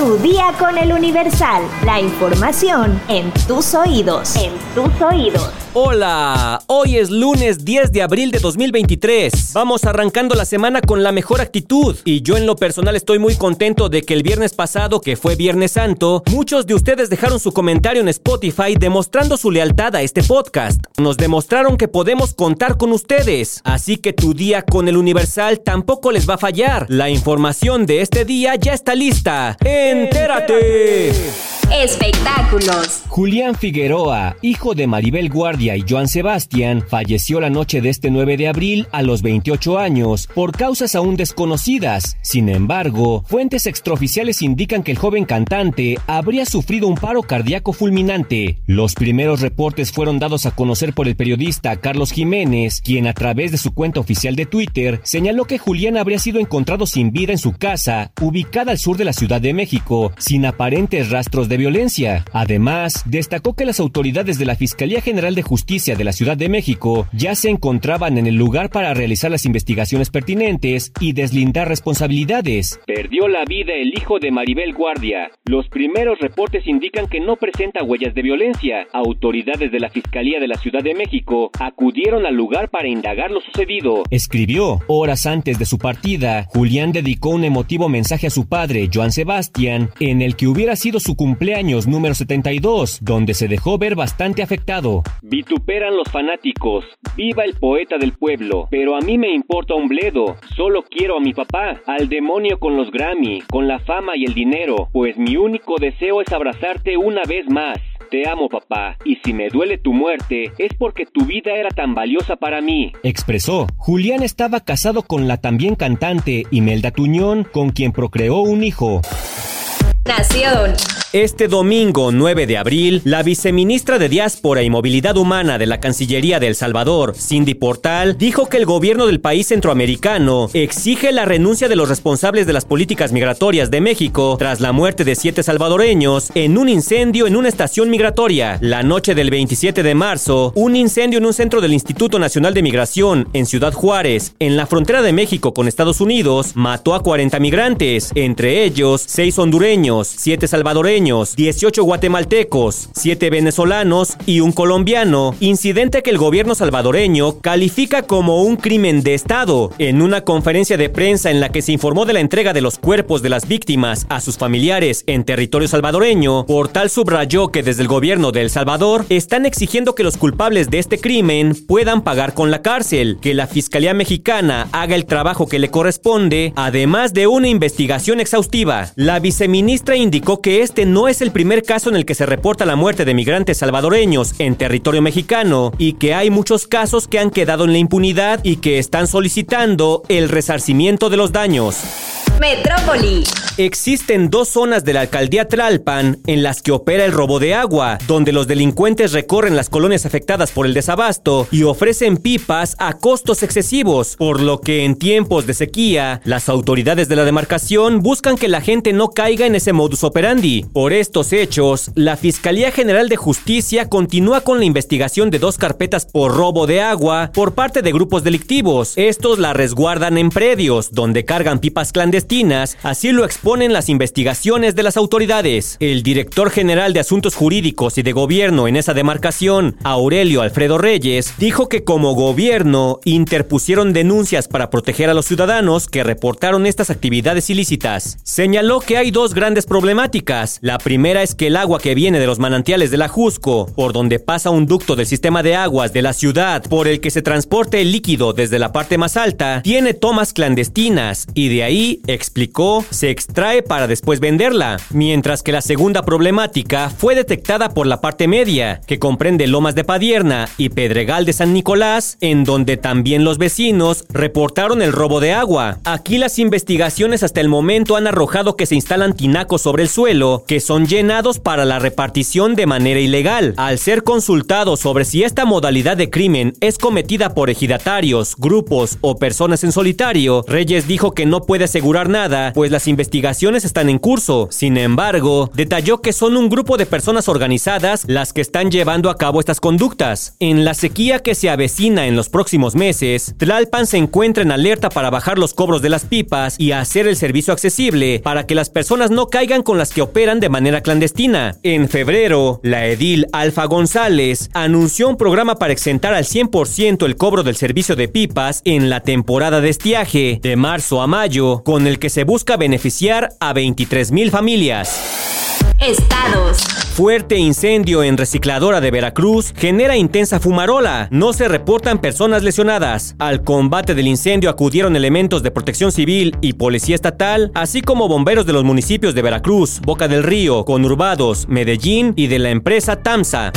Tu día con el Universal. La información en tus oídos. En tus oídos. Hola, hoy es lunes 10 de abril de 2023. Vamos arrancando la semana con la mejor actitud y yo en lo personal estoy muy contento de que el viernes pasado, que fue Viernes Santo, muchos de ustedes dejaron su comentario en Spotify demostrando su lealtad a este podcast. Nos demostraron que podemos contar con ustedes, así que tu día con el Universal tampoco les va a fallar. La información de este día ya está lista. ¡Entérate! Espectáculos. Julián Figueroa, hijo de Maribel Guardia y Joan Sebastián, falleció la noche de este 9 de abril a los 28 años por causas aún desconocidas. Sin embargo, fuentes extraoficiales indican que el joven cantante habría sufrido un paro cardíaco fulminante. Los primeros reportes fueron dados a conocer por el periodista Carlos Jiménez, quien a través de su cuenta oficial de Twitter señaló que Julián habría sido encontrado sin vida en su casa, ubicada al sur de la Ciudad de México, sin aparentes rastros de violencia. Además, destacó que las autoridades de la Fiscalía General de Justicia de la Ciudad de México ya se encontraban en el lugar para realizar las investigaciones pertinentes y deslindar responsabilidades. Perdió la vida el hijo de Maribel Guardia. Los primeros reportes indican que no presenta huellas de violencia. Autoridades de la Fiscalía de la Ciudad de México acudieron al lugar para indagar lo sucedido. Escribió, horas antes de su partida, Julián dedicó un emotivo mensaje a su padre, Joan Sebastián, en el que hubiera sido su cumpleaños años número 72, donde se dejó ver bastante afectado. Vituperan los fanáticos, viva el poeta del pueblo, pero a mí me importa un bledo, solo quiero a mi papá, al demonio con los Grammy, con la fama y el dinero, pues mi único deseo es abrazarte una vez más. Te amo, papá, y si me duele tu muerte, es porque tu vida era tan valiosa para mí. Expresó. Julián estaba casado con la también cantante Imelda Tuñón, con quien procreó un hijo. Nación. Este domingo 9 de abril, la viceministra de Diáspora y Movilidad Humana de la Cancillería de El Salvador, Cindy Portal, dijo que el gobierno del país centroamericano exige la renuncia de los responsables de las políticas migratorias de México tras la muerte de siete salvadoreños en un incendio en una estación migratoria. La noche del 27 de marzo, un incendio en un centro del Instituto Nacional de Migración en Ciudad Juárez, en la frontera de México con Estados Unidos, mató a 40 migrantes, entre ellos 6 hondureños, 7 salvadoreños, 18 guatemaltecos, 7 venezolanos y un colombiano, incidente que el gobierno salvadoreño califica como un crimen de Estado. En una conferencia de prensa en la que se informó de la entrega de los cuerpos de las víctimas a sus familiares en territorio salvadoreño, Portal subrayó que desde el gobierno de El Salvador están exigiendo que los culpables de este crimen puedan pagar con la cárcel, que la Fiscalía Mexicana haga el trabajo que le corresponde, además de una investigación exhaustiva. La viceministra indicó que este no es el primer caso en el que se reporta la muerte de migrantes salvadoreños en territorio mexicano y que hay muchos casos que han quedado en la impunidad y que están solicitando el resarcimiento de los daños. Metrópoli. Existen dos zonas de la alcaldía Tlalpan en las que opera el robo de agua, donde los delincuentes recorren las colonias afectadas por el desabasto y ofrecen pipas a costos excesivos, por lo que en tiempos de sequía, las autoridades de la demarcación buscan que la gente no caiga en ese modus operandi. Por estos hechos, la Fiscalía General de Justicia continúa con la investigación de dos carpetas por robo de agua por parte de grupos delictivos. Estos la resguardan en predios, donde cargan pipas clandestinas, así lo exponen en las investigaciones de las autoridades. El director general de Asuntos Jurídicos y de Gobierno en esa demarcación, Aurelio Alfredo Reyes, dijo que como gobierno interpusieron denuncias para proteger a los ciudadanos que reportaron estas actividades ilícitas. Señaló que hay dos grandes problemáticas. La primera es que el agua que viene de los manantiales de la Jusco, por donde pasa un ducto del sistema de aguas de la ciudad por el que se transporte el líquido desde la parte más alta, tiene tomas clandestinas y de ahí, explicó, se extrae trae para después venderla, mientras que la segunda problemática fue detectada por la parte media, que comprende Lomas de Padierna y Pedregal de San Nicolás, en donde también los vecinos reportaron el robo de agua. Aquí las investigaciones hasta el momento han arrojado que se instalan tinacos sobre el suelo, que son llenados para la repartición de manera ilegal. Al ser consultado sobre si esta modalidad de crimen es cometida por ejidatarios, grupos o personas en solitario, Reyes dijo que no puede asegurar nada, pues las investigaciones están en curso. Sin embargo, detalló que son un grupo de personas organizadas las que están llevando a cabo estas conductas. En la sequía que se avecina en los próximos meses, Tlalpan se encuentra en alerta para bajar los cobros de las pipas y hacer el servicio accesible para que las personas no caigan con las que operan de manera clandestina. En febrero, la edil Alfa González anunció un programa para exentar al 100% el cobro del servicio de pipas en la temporada de estiaje de marzo a mayo, con el que se busca beneficiar a 23 mil familias. Estados. Fuerte incendio en recicladora de Veracruz genera intensa fumarola. No se reportan personas lesionadas. Al combate del incendio acudieron elementos de protección civil y policía estatal, así como bomberos de los municipios de Veracruz, Boca del Río, Conurbados, Medellín y de la empresa TAMSA.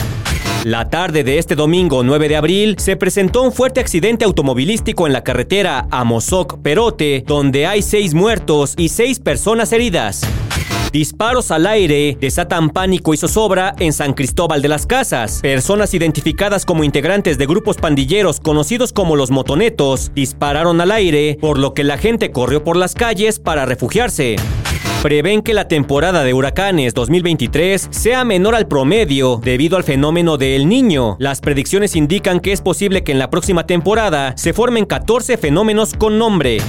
La tarde de este domingo 9 de abril se presentó un fuerte accidente automovilístico en la carretera Amozoc-Perote, donde hay seis muertos y seis personas heridas. Disparos al aire desatan pánico y zozobra en San Cristóbal de las Casas. Personas identificadas como integrantes de grupos pandilleros conocidos como los motonetos dispararon al aire, por lo que la gente corrió por las calles para refugiarse prevén que la temporada de huracanes 2023 sea menor al promedio debido al fenómeno del Niño. Las predicciones indican que es posible que en la próxima temporada se formen 14 fenómenos con nombre.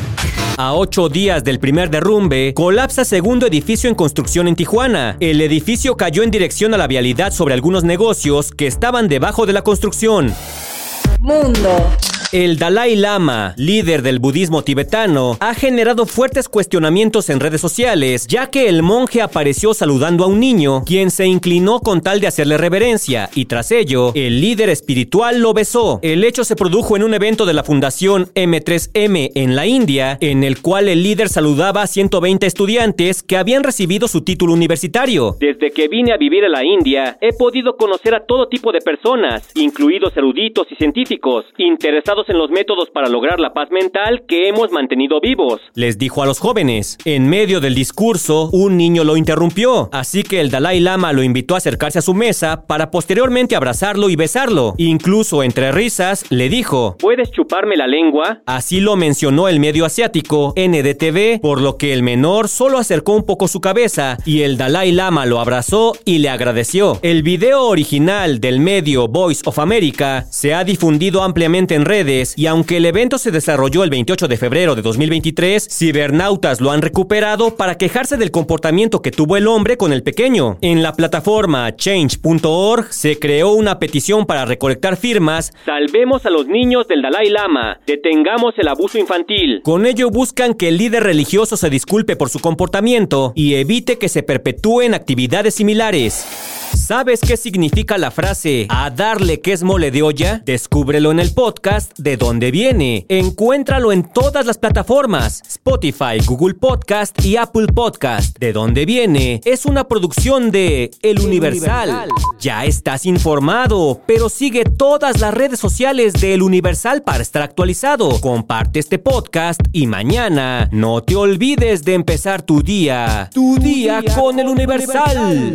A ocho días del primer derrumbe, colapsa segundo edificio en construcción en Tijuana. El edificio cayó en dirección a la vialidad sobre algunos negocios que estaban debajo de la construcción. Mundo. El Dalai Lama, líder del budismo tibetano, ha generado fuertes cuestionamientos en redes sociales, ya que el monje apareció saludando a un niño, quien se inclinó con tal de hacerle reverencia, y tras ello, el líder espiritual lo besó. El hecho se produjo en un evento de la Fundación M3M en la India, en el cual el líder saludaba a 120 estudiantes que habían recibido su título universitario. Desde que vine a vivir a la India, he podido conocer a todo tipo de personas, incluidos eruditos y científicos, interesados en los métodos para lograr la paz mental que hemos mantenido vivos. Les dijo a los jóvenes. En medio del discurso, un niño lo interrumpió, así que el Dalai Lama lo invitó a acercarse a su mesa para posteriormente abrazarlo y besarlo. Incluso entre risas, le dijo, ¿Puedes chuparme la lengua? Así lo mencionó el medio asiático NDTV, por lo que el menor solo acercó un poco su cabeza y el Dalai Lama lo abrazó y le agradeció. El video original del medio Voice of America se ha difundido ampliamente en redes y aunque el evento se desarrolló el 28 de febrero de 2023, cibernautas lo han recuperado para quejarse del comportamiento que tuvo el hombre con el pequeño. En la plataforma change.org se creó una petición para recolectar firmas. Salvemos a los niños del Dalai Lama, detengamos el abuso infantil. Con ello buscan que el líder religioso se disculpe por su comportamiento y evite que se perpetúen actividades similares. ¿Sabes qué significa la frase a darle que es mole de olla? Descúbrelo en el podcast de dónde viene. Encuéntralo en todas las plataformas: Spotify, Google Podcast y Apple Podcast. De dónde viene es una producción de El Universal. Ya estás informado, pero sigue todas las redes sociales de El Universal para estar actualizado. Comparte este podcast y mañana no te olvides de empezar tu día. Tu, día, con El Universal.